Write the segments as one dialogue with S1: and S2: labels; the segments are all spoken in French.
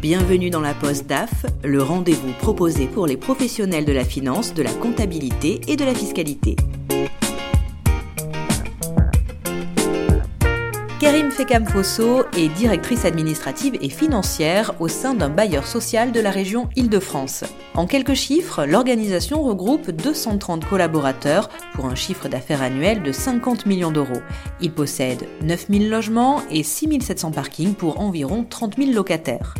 S1: Bienvenue dans la Poste DAF, le rendez-vous proposé pour les professionnels de la finance, de la comptabilité et de la fiscalité. Karim Fekam-Fosso est directrice administrative et financière au sein d'un bailleur social de la région Île-de-France. En quelques chiffres, l'organisation regroupe 230 collaborateurs pour un chiffre d'affaires annuel de 50 millions d'euros. Il possède 9000 logements et 6700 parkings pour environ 30 000 locataires.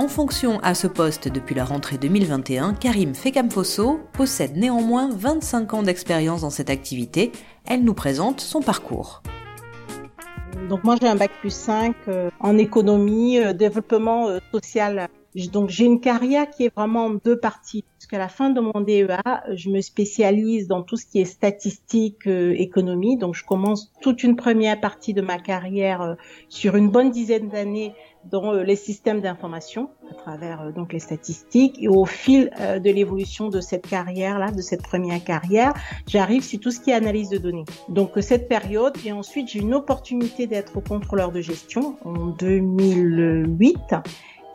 S1: En fonction à ce poste depuis la rentrée 2021, Karim Fekamfosso possède néanmoins 25 ans d'expérience dans cette activité. Elle nous présente son parcours.
S2: Donc moi j'ai un bac plus 5 euh, en économie, euh, développement euh, social. Donc j'ai une carrière qui est vraiment en deux parties. Jusqu'à la fin de mon DEA, je me spécialise dans tout ce qui est statistique, économie. Donc je commence toute une première partie de ma carrière sur une bonne dizaine d'années dans euh, les systèmes d'information à travers euh, donc les statistiques. Et au fil euh, de l'évolution de cette carrière là de cette première carrière j'arrive sur tout ce qui est analyse de données. Donc cette période et ensuite j'ai une opportunité d'être contrôleur de gestion en 2008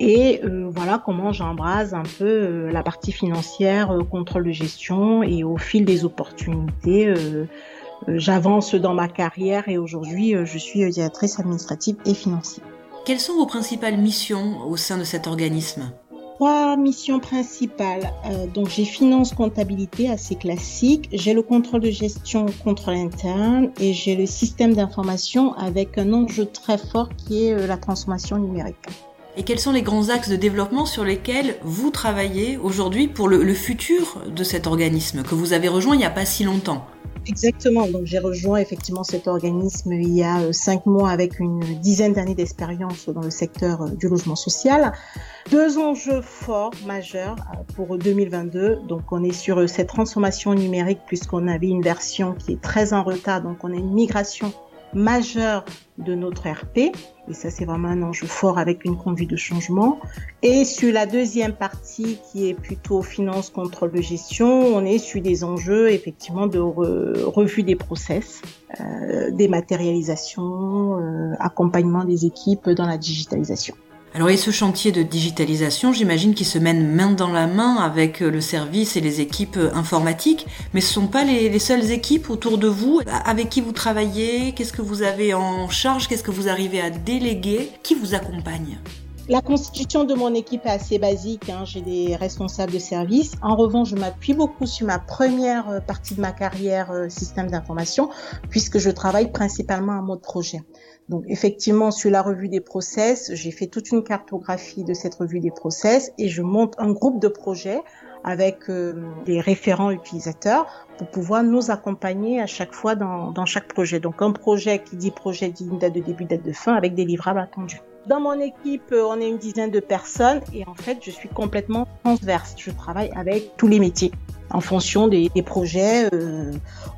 S2: et voilà comment j'embrase un peu la partie financière, contrôle de gestion. Et au fil des opportunités, j'avance dans ma carrière. Et aujourd'hui je suis directrice administrative et financière.
S1: Quelles sont vos principales missions au sein de cet organisme?
S2: Trois missions principales. Euh, donc j'ai finance comptabilité assez classique, j'ai le contrôle de gestion contrôle interne et j'ai le système d'information avec un enjeu très fort qui est euh, la transformation numérique.
S1: Et quels sont les grands axes de développement sur lesquels vous travaillez aujourd'hui pour le, le futur de cet organisme que vous avez rejoint il n'y a pas si longtemps?
S2: Exactement. Donc j'ai rejoint effectivement cet organisme il y a euh, cinq mois avec une dizaine d'années d'expérience dans le secteur euh, du logement social. Deux enjeux forts, majeurs euh, pour 2022. Donc on est sur cette transformation numérique puisqu'on avait une version qui est très en retard. Donc on a une migration majeur de notre RP. Et ça, c'est vraiment un enjeu fort avec une conduite de changement. Et sur la deuxième partie, qui est plutôt finance, contrôle de gestion, on est sur des enjeux, effectivement, de revue des process, euh, dématérialisation, euh, accompagnement des équipes dans la digitalisation.
S1: Alors et ce chantier de digitalisation, j'imagine qu'il se mène main dans la main avec euh, le service et les équipes euh, informatiques, mais ce ne sont pas les, seules équipes autour de vous. Avec qui vous travaillez, qu'est-ce que vous avez en charge, qu'est-ce que vous arrivez à déléguer, qui vous accompagne?
S2: La constitution de mon équipe est assez basique. Hein. J'ai des responsables de service. En revanche, je m'appuie beaucoup sur ma première euh, partie de ma carrière système d'information, puisque je travaille principalement en mode projet. Donc effectivement, sur la revue des process, j'ai fait toute une cartographie de cette revue des process et je monte un groupe de projets avec euh, des référents utilisateurs pour pouvoir nous accompagner à chaque fois dans, dans chaque projet. Donc un projet qui dit projet dit une date de début, date de fin avec des livrables attendus. Dans mon équipe, euh, on est une dizaine de personnes et en fait, je suis complètement transverse. Je travaille avec tous les métiers en fonction des, projets. Euh,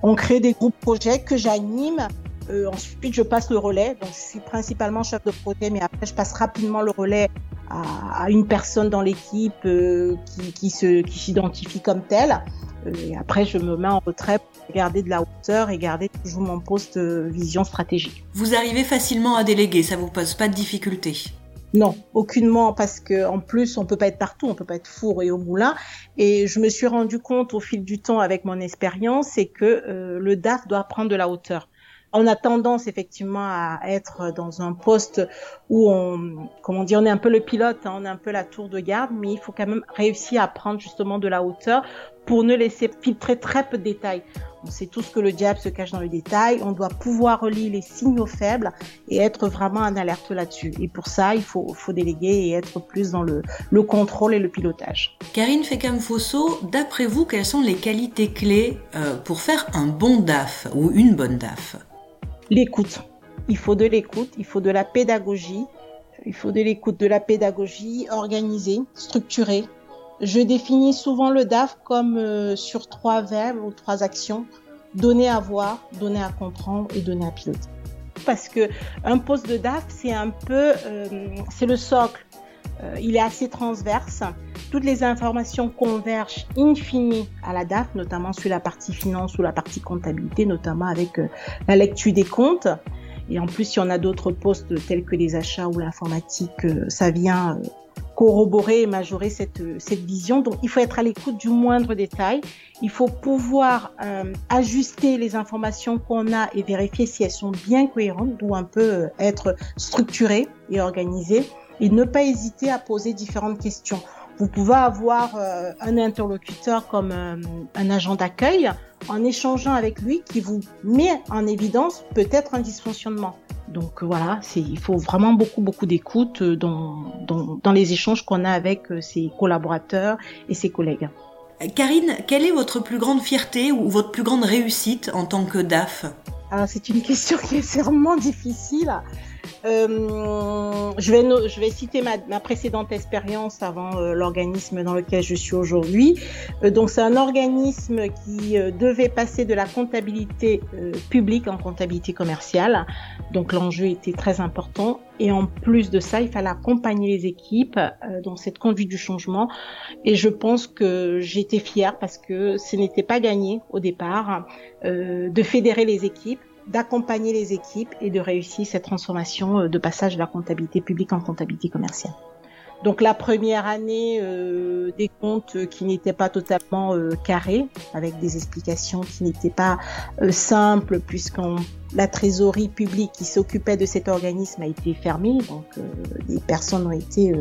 S2: on crée des groupes projets que j'anime euh, ensuite, je passe le relais. Donc, je suis principalement chef de projet, mais après, je passe rapidement le relais à, à une personne dans l'équipe euh, qui, qui, se, qui s'identifie comme telle. Euh, et après, je me mets en retrait pour garder de la hauteur et garder toujours mon poste vision stratégique.
S1: Vous arrivez facilement à déléguer, ça vous pose pas de difficultés
S2: non, aucunement, parce que en plus, on peut pas être partout, on peut pas être four et au moulin. Et je me suis rendu compte au fil du temps avec mon expérience, c'est que le DAF doit prendre de la hauteur on a tendance effectivement à être dans un poste où on, comment dire, on est un peu le pilote, hein, on est un peu la tour de garde, mais il faut quand même réussir à prendre justement de la hauteur pour ne laisser filtrer très peu de détails. On sait tous que le diable se cache dans le détail. On doit pouvoir relier les signaux faibles et être vraiment en alerte là-dessus. Et pour ça, il faut, faut déléguer et être plus dans le, le contrôle et le pilotage.
S1: Karine Fekam-Fosso, d'après vous, quelles sont les qualités clés euh, pour faire un bon DAF ou une bonne DAF?
S2: L'écoute. Il faut de l'écoute, il faut de la pédagogie, il faut de l'écoute, de la pédagogie organisée, structurée. Je définis souvent le DAF comme euh, sur trois verbes ou trois actions donner à voir, donner à comprendre et donner à piloter. Parce que un poste de DAF, c'est un peu, euh, c'est le socle. Euh, il est assez transverse. Toutes les informations convergent in fine à la DAF, notamment sur la partie finance ou la partie comptabilité, notamment avec euh, la lecture des comptes. Et en plus, si on a d'autres postes tels que les achats ou l'informatique, ça vient corroborer et majorer cette, cette vision. Donc, il faut être à l'écoute du moindre détail. Il faut pouvoir euh, ajuster les informations qu'on a et vérifier si elles sont bien cohérentes, ou un peu euh, être structurées et organisées, et ne pas hésiter à poser différentes questions. Vous pouvez avoir euh, un interlocuteur comme un agent d'accueil en échangeant avec lui qui vous met en évidence peut-être un dysfonctionnement. Donc voilà, il faut vraiment beaucoup beaucoup d'écoute euh, dans, dans, dans, les échanges qu'on a avec euh, ses collaborateurs et ses collègues.
S1: Karine, quelle est votre plus grande fierté ou votre plus grande réussite en tant que DAF
S2: Alors c'est une question qui est vraiment difficile. Euh, je, vais citer ma, précédente expérience avant euh, l'organisme dans lequel je suis aujourd'hui. Euh, donc c'est un organisme qui devait passer de la comptabilité publique en comptabilité commerciale. Donc l'enjeu était très important. Et en plus de ça, il fallait accompagner les équipes dans cette conduite du changement. Et je pense que j'étais fière parce que ce n'était pas gagné au départ de fédérer les équipes d'accompagner les équipes et de réussir cette transformation euh, de passage de la comptabilité publique en comptabilité commerciale. Donc la première année, euh, des comptes qui n'étaient pas totalement euh, carrés, avec des explications qui n'étaient pas euh, simples, puisque la trésorerie publique qui s'occupait de cet organisme a été fermée, donc des personnes ont été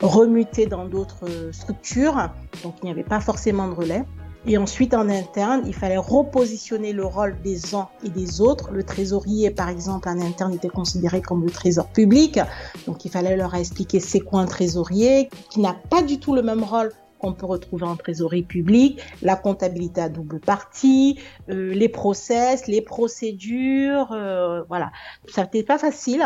S2: remutées dans d'autres structures, donc il n'y avait pas forcément de relais. Et ensuite, en interne, il fallait repositionner le rôle des uns et des autres. Le trésorier, par exemple, en interne, était considéré comme le trésor public. Donc, il fallait leur expliquer c'est quoi un trésorier, qui n'a pas du tout le même rôle qu'on peut retrouver en trésorerie publique, la comptabilité à double partie, euh, les process, les procédures, euh, voilà. Ça n'était pas facile.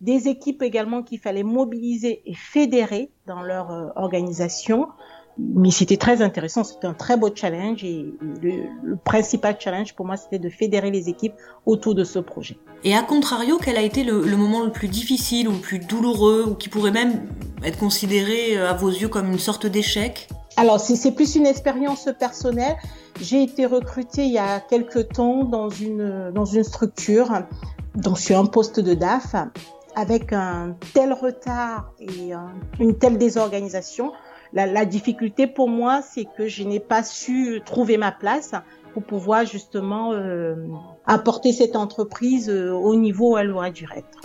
S2: Des équipes également qu'il fallait mobiliser et fédérer dans leur euh, organisation mais c'était très intéressant, c'était un très beau challenge et le, principal challenge pour moi c'était de fédérer les équipes autour de ce projet.
S1: Et à contrario, quel a été le, moment le plus difficile ou le plus douloureux ou qui pourrait même être considéré euh, à vos yeux comme une sorte d'échec?
S2: Alors c'est plus une expérience personnelle. J'ai été recrutée il y a quelques temps dans une, dans une structure, donc sur un poste de DAF avec un tel retard et une telle désorganisation la, difficulté pour moi, c'est que je n'ai pas su trouver ma place pour pouvoir justement euh, apporter cette entreprise euh, au niveau où elle aurait dû être.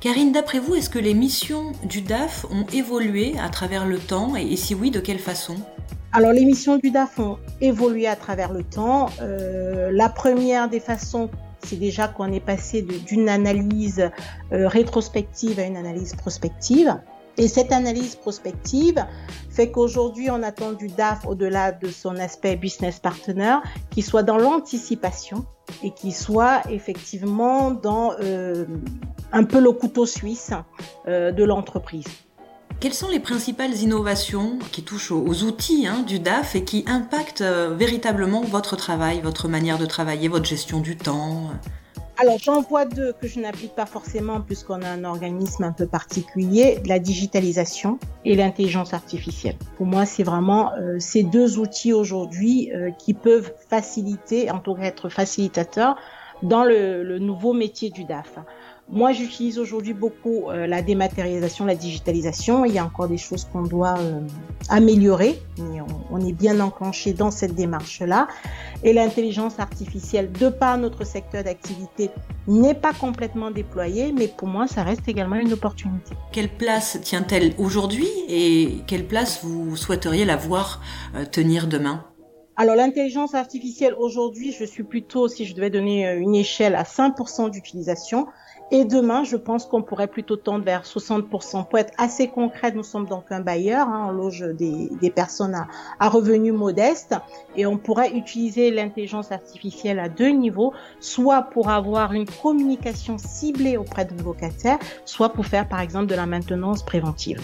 S1: Karine, d'après vous, est-ce que les missions du DAF ont évolué à travers le temps et, si oui, de quelle façon?
S2: Alors les missions du DAF ont évolué à travers le temps. Euh, la première des façons, c'est déjà qu'on est passé d'une analyse rétrospective à une analyse prospective. Et cette analyse prospective fait qu'aujourd'hui, on attend du DAF, au-delà de son aspect business partner, qu'il soit dans l'anticipation et qu'il soit effectivement dans euh, un peu le couteau suisse euh, de l'entreprise.
S1: Quelles sont les principales innovations qui touchent aux, outils hein, du DAF et qui impactent euh, véritablement votre travail, votre manière de travailler, votre gestion du temps?
S2: Alors, j'en vois deux que je n'applique pas forcément puisqu'on a un organisme un peu particulier, la digitalisation et l'intelligence artificielle. Pour moi, c'est vraiment euh, ces deux outils aujourd'hui euh, qui peuvent faciliter, en tout cas être facilitateurs, dans le, le nouveau métier du DAF. Moi, j'utilise aujourd'hui beaucoup euh, la dématérialisation, la digitalisation. Il y a encore des choses qu'on doit euh, améliorer, mais on, est bien enclenché dans cette démarche-là. Et l'intelligence artificielle, de par notre secteur d'activité, n'est pas complètement déployée, mais pour moi, ça reste également une opportunité.
S1: Quelle place tient-elle aujourd'hui et quelle place vous souhaiteriez la voir euh, tenir demain?
S2: Alors l'intelligence artificielle aujourd'hui, je suis plutôt, si je devais donner une échelle à 5% d'utilisation, et demain, je pense qu'on pourrait plutôt tendre vers 60%. Pour être assez concret, nous sommes donc un bailleur, hein, on loge des, des personnes à, à, revenus modestes et on pourrait utiliser l'intelligence artificielle à deux niveaux, soit pour avoir une communication ciblée auprès de nos locataires, soit pour faire par exemple de la maintenance préventive.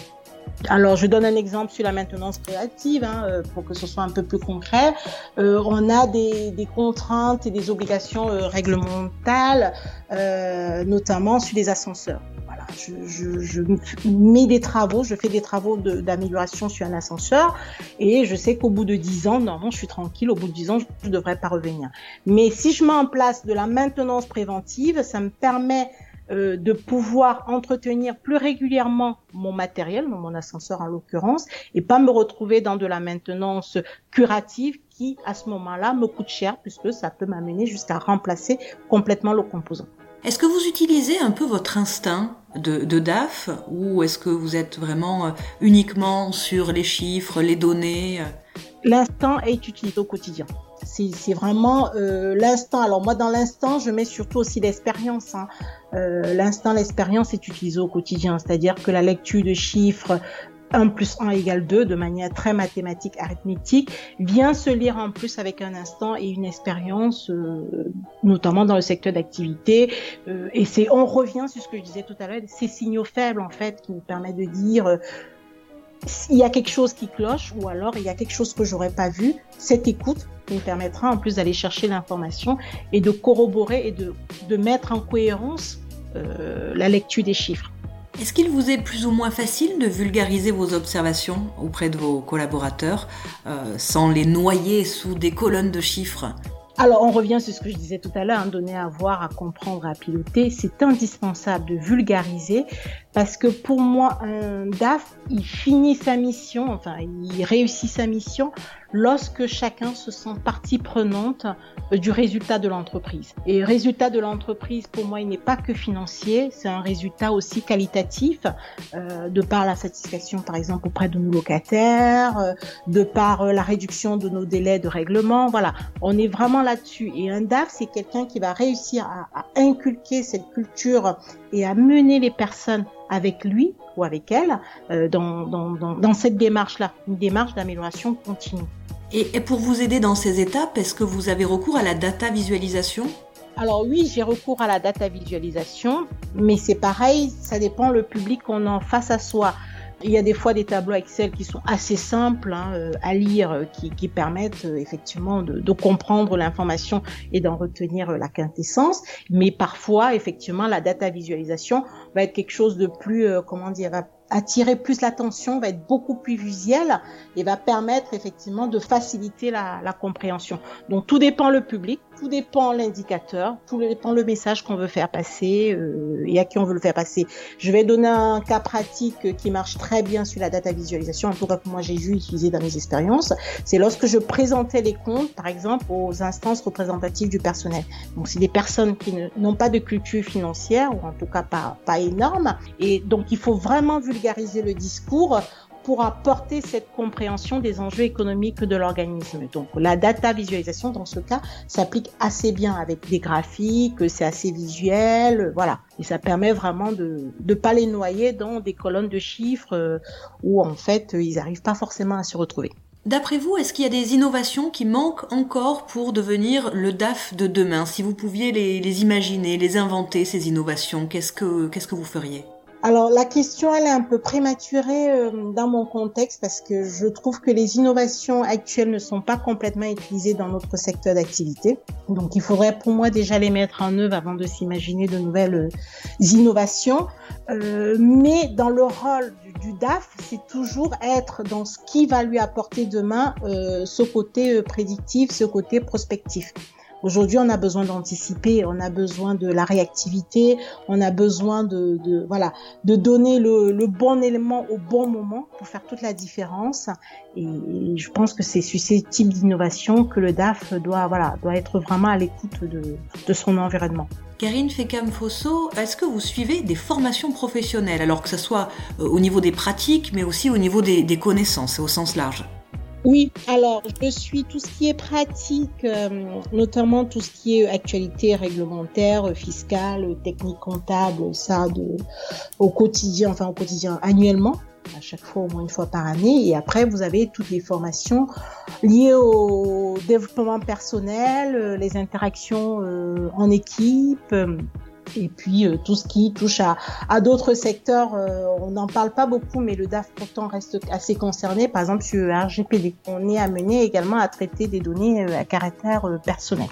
S2: Alors, je donne un exemple sur la maintenance créative hein, euh, pour que ce soit un peu plus concret. Euh, on a des, des, contraintes et des obligations euh, réglementales, euh, notamment sur les ascenseurs. Voilà, je, je, je, mets des travaux, je fais des travaux d'amélioration sur un ascenseur et je sais qu'au bout de 10 ans, normalement, je suis tranquille, au bout de 10 ans, je ne devrais pas revenir. Mais si je mets en place de la maintenance préventive, ça me permet euh, de pouvoir entretenir plus régulièrement mon matériel, mon ascenseur en l'occurrence, et pas me retrouver dans de la maintenance curative qui, à ce moment-là, me coûte cher puisque ça peut m'amener jusqu'à remplacer complètement le composant.
S1: Est-ce que vous utilisez un peu votre instinct de, de DAF ou est-ce que vous êtes vraiment euh, uniquement sur les chiffres, les données
S2: L'instinct est utilisé au quotidien. C'est vraiment euh, l'instant. Alors moi, dans l'instant, je mets surtout aussi l'expérience. Hein. Euh, l'instant, l'expérience est utilisée au quotidien. C'est-à-dire que la lecture de chiffres, 1 plus 1 égale 2 de manière très mathématique, arithmétique, vient se lire en plus avec un instant et une expérience, euh, notamment dans le secteur d'activité. Et c'est, on revient sur ce que je disais tout à l'heure, ces signaux faibles en fait qui nous permettent de dire il y a quelque chose qui cloche ou alors il y a quelque chose que j'aurais pas vu. Cette écoute nous permettra en plus d'aller chercher l'information et de corroborer et de, de mettre en cohérence euh, la lecture des chiffres.
S1: Est-ce qu'il vous est plus ou moins facile de vulgariser vos observations auprès de vos collaborateurs euh, sans les noyer sous des colonnes de chiffres?
S2: Alors, on revient sur ce que je disais tout à l'heure, hein, donner à voir, à comprendre, à piloter. C'est indispensable de vulgariser parce que pour moi, un DAF, il finit sa mission, enfin, il réussit sa mission lorsque chacun se sent partie prenante euh, du résultat de l'entreprise. Et résultat de l'entreprise, pour moi, il n'est pas que financier, c'est un résultat aussi qualitatif, euh, de par la satisfaction, par exemple, auprès de nos locataires, euh, de par la réduction de nos délais de règlement. Voilà, on est vraiment là-dessus. Et un DAF, c'est quelqu'un qui va réussir à, à inculquer cette culture et à mener les personnes avec lui ou avec elle euh, dans, dans, dans, cette démarche-là, une démarche d'amélioration continue.
S1: Et, et pour vous aider dans ces étapes, est-ce que vous avez recours à la data visualisation?
S2: Alors oui, j'ai recours à la data visualisation, mais c'est pareil, ça dépend le public qu'on en face à soi. Il y a des fois des tableaux Excel qui sont assez simples hein, euh, à lire, euh, qui, qui permettent euh, effectivement de, de comprendre l'information et d'en retenir la quintessence. Mais parfois, effectivement, la data visualisation va être quelque chose de plus, comment dire, va attirer plus l'attention, va être beaucoup plus visuel et va permettre effectivement de faciliter la, la compréhension. Donc tout dépend le public, tout dépend l'indicateur, tout dépend le message qu'on veut faire passer euh, et à qui on veut le faire passer. Je vais donner un cas pratique qui marche très bien sur la data visualisation, en tout cas que moi j'ai vu utiliser dans mes expériences. C'est lorsque je présentais les comptes, par exemple, aux instances représentatives du personnel. Donc c'est des personnes qui n'ont pas de culture financière ou en tout cas pas, pas énorme. Et donc il faut vraiment vulgariser le discours pour apporter cette compréhension des enjeux économiques de l'organisme. Donc la data visualisation dans ce cas s'applique assez bien avec des graphiques, c'est assez visuel, voilà. Et ça permet vraiment de ne pas les noyer dans des colonnes de chiffres euh, où en fait ils n'arrivent pas forcément à se retrouver.
S1: D'après vous, est-ce qu'il y a des innovations qui manquent encore pour devenir le DAF de demain? Si vous pouviez les, les imaginer, les inventer, ces innovations, qu'est-ce que, qu'est-ce que vous feriez?
S2: Alors la question elle est un peu prématurée euh, dans mon contexte parce que je trouve que les innovations actuelles ne sont pas complètement utilisées dans notre secteur d'activité. Donc il faudrait pour moi déjà les mettre en œuvre avant de s'imaginer de nouvelles euh, innovations. Euh, mais dans le rôle du, DAF, c'est toujours être dans ce qui va lui apporter demain ce côté prédictif, ce côté prospectif. Aujourd'hui, on a besoin d'anticiper, on a besoin de la réactivité, on a besoin de, voilà, de donner le, le, bon élément au bon moment pour faire toute la différence. Et, je pense que c'est sur ces types d'innovation que le DAF doit, voilà, doit être vraiment à l'écoute de, de son environnement.
S1: Karine Fekam-Fosso, est-ce que vous suivez des formations professionnelles, alors que ce soit euh, au niveau des pratiques, mais aussi au niveau des, des connaissances, au sens large?
S2: Oui, alors je suis tout ce qui est pratique, euh, notamment tout ce qui est actualité réglementaire, fiscale, technique comptable, ça de, au quotidien, enfin au quotidien annuellement, à chaque fois au moins une fois par année. Et après, vous avez toutes les formations liées au développement personnel, euh, les interactions euh, en équipe et puis euh, tout ce qui touche à, d'autres secteurs, euh, on n'en parle pas beaucoup, mais le DAF pourtant reste assez concerné. Par exemple, sur RGPD, on est amené également à traiter des données euh, à caractère personnel.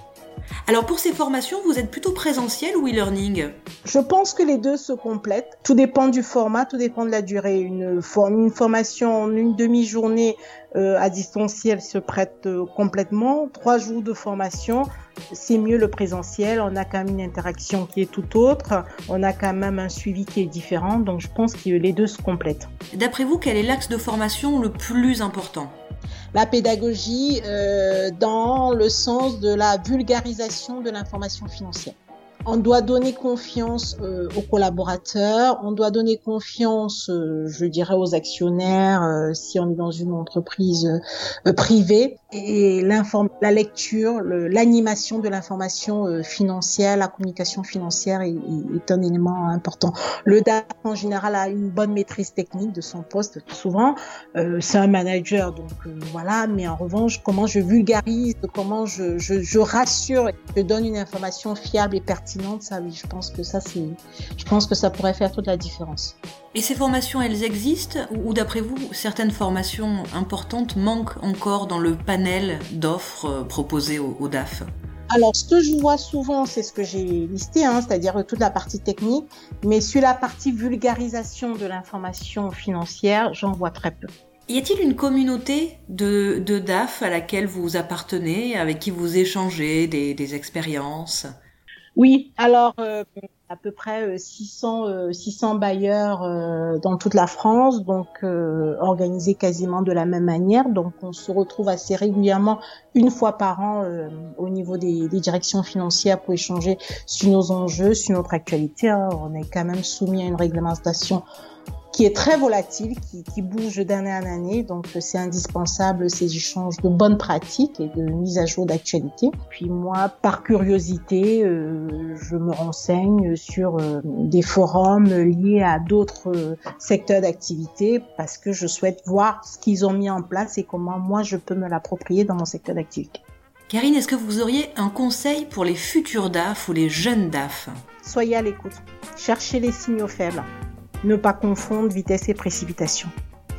S1: Alors pour ces formations, vous êtes plutôt présentiel ou e-learning?
S2: Je pense que les deux se complètent. Tout dépend du format, tout dépend de la durée. Une, une formation en une demi-journée euh, à distanciel se prête euh, complètement. Trois jours de formation, c'est mieux le présentiel. On a quand même une interaction qui est tout autre. On a quand même un suivi qui est différent. Donc je pense que les deux se complètent.
S1: D'après vous, quel est l'axe de formation le plus important?
S2: La pédagogie euh, dans le sens de la vulgarisation de l'information financière on doit donner confiance euh, aux collaborateurs, on doit donner confiance, euh, je dirais, aux actionnaires euh, si on est dans une entreprise privée. Et la lecture, l'animation de l'information financière, la communication financière est, est, un élément important. Le DAF en général a une bonne maîtrise technique de son poste. Souvent, c'est un manager, donc voilà. Mais en revanche, comment je vulgarise, comment je, je, je rassure, je donne une information fiable et pertinente ça oui, je pense que ça je pense que ça pourrait faire toute la différence.
S1: Et ces formations, elles existent ou, d'après vous, certaines formations importantes manquent encore dans le panel d'offres euh, proposées au, DAF?
S2: Alors, ce que je vois souvent, c'est ce que j'ai listé, hein, c'est-à-dire toute la partie technique, mais sur la partie vulgarisation de l'information financière, j'en vois très peu.
S1: Y a-t-il une communauté de, DAF à laquelle vous appartenez, avec qui vous échangez des expériences?
S2: Oui, alors euh, à peu près 600 euh, 600 euh, bailleurs dans toute la France, donc organisés quasiment de la même manière. Donc on se retrouve assez régulièrement une fois par an au niveau des, directions financières pour échanger sur nos enjeux, sur notre actualité. Hein. On est quand même soumis à une réglementation qui est très volatile, qui, qui bouge d'année en année. Donc, c'est indispensable ces échanges de bonnes pratiques et de mise à jour d'actualité. Puis moi, par curiosité, euh, je me renseigne sur euh, des forums liés à d'autres euh, secteurs d'activité parce que je souhaite voir ce qu'ils ont mis en place et comment moi je peux me l'approprier dans mon secteur d'activité.
S1: Karine, est-ce que vous auriez un conseil pour les futurs DAF ou les jeunes DAF
S2: Soyez à l'écoute. Cherchez les signaux faibles. Ne pas confondre vitesse et précipitation.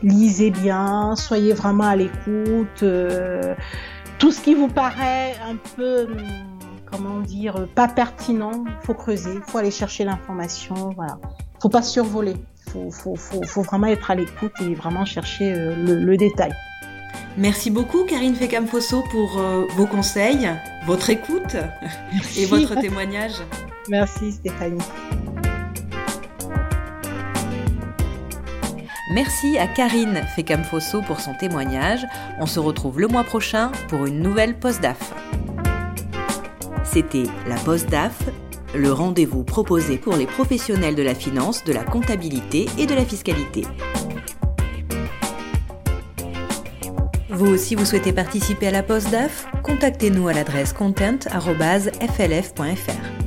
S2: Lisez bien, soyez vraiment à l'écoute. Euh, tout ce qui vous paraît un peu, hum, comment dire, pas pertinent, faut creuser, faut aller chercher l'information. Voilà, faut pas survoler. Faut, faut, faut, faut vraiment être à l'écoute et vraiment chercher euh, le, détail.
S1: Merci beaucoup Karine Fekam-Fosso pour euh, vos conseils, votre écoute et votre témoignage.
S2: Merci Stéphanie.
S1: Merci à Karine Fekam-Fosso pour son témoignage. On se retrouve le mois prochain pour une nouvelle post-DAF. C'était la post-DAF, le rendez-vous proposé pour les professionnels de la finance, de la comptabilité et de la fiscalité. Vous aussi, vous souhaitez participer à la post-DAF Contactez-nous à l'adresse content.flf.fr.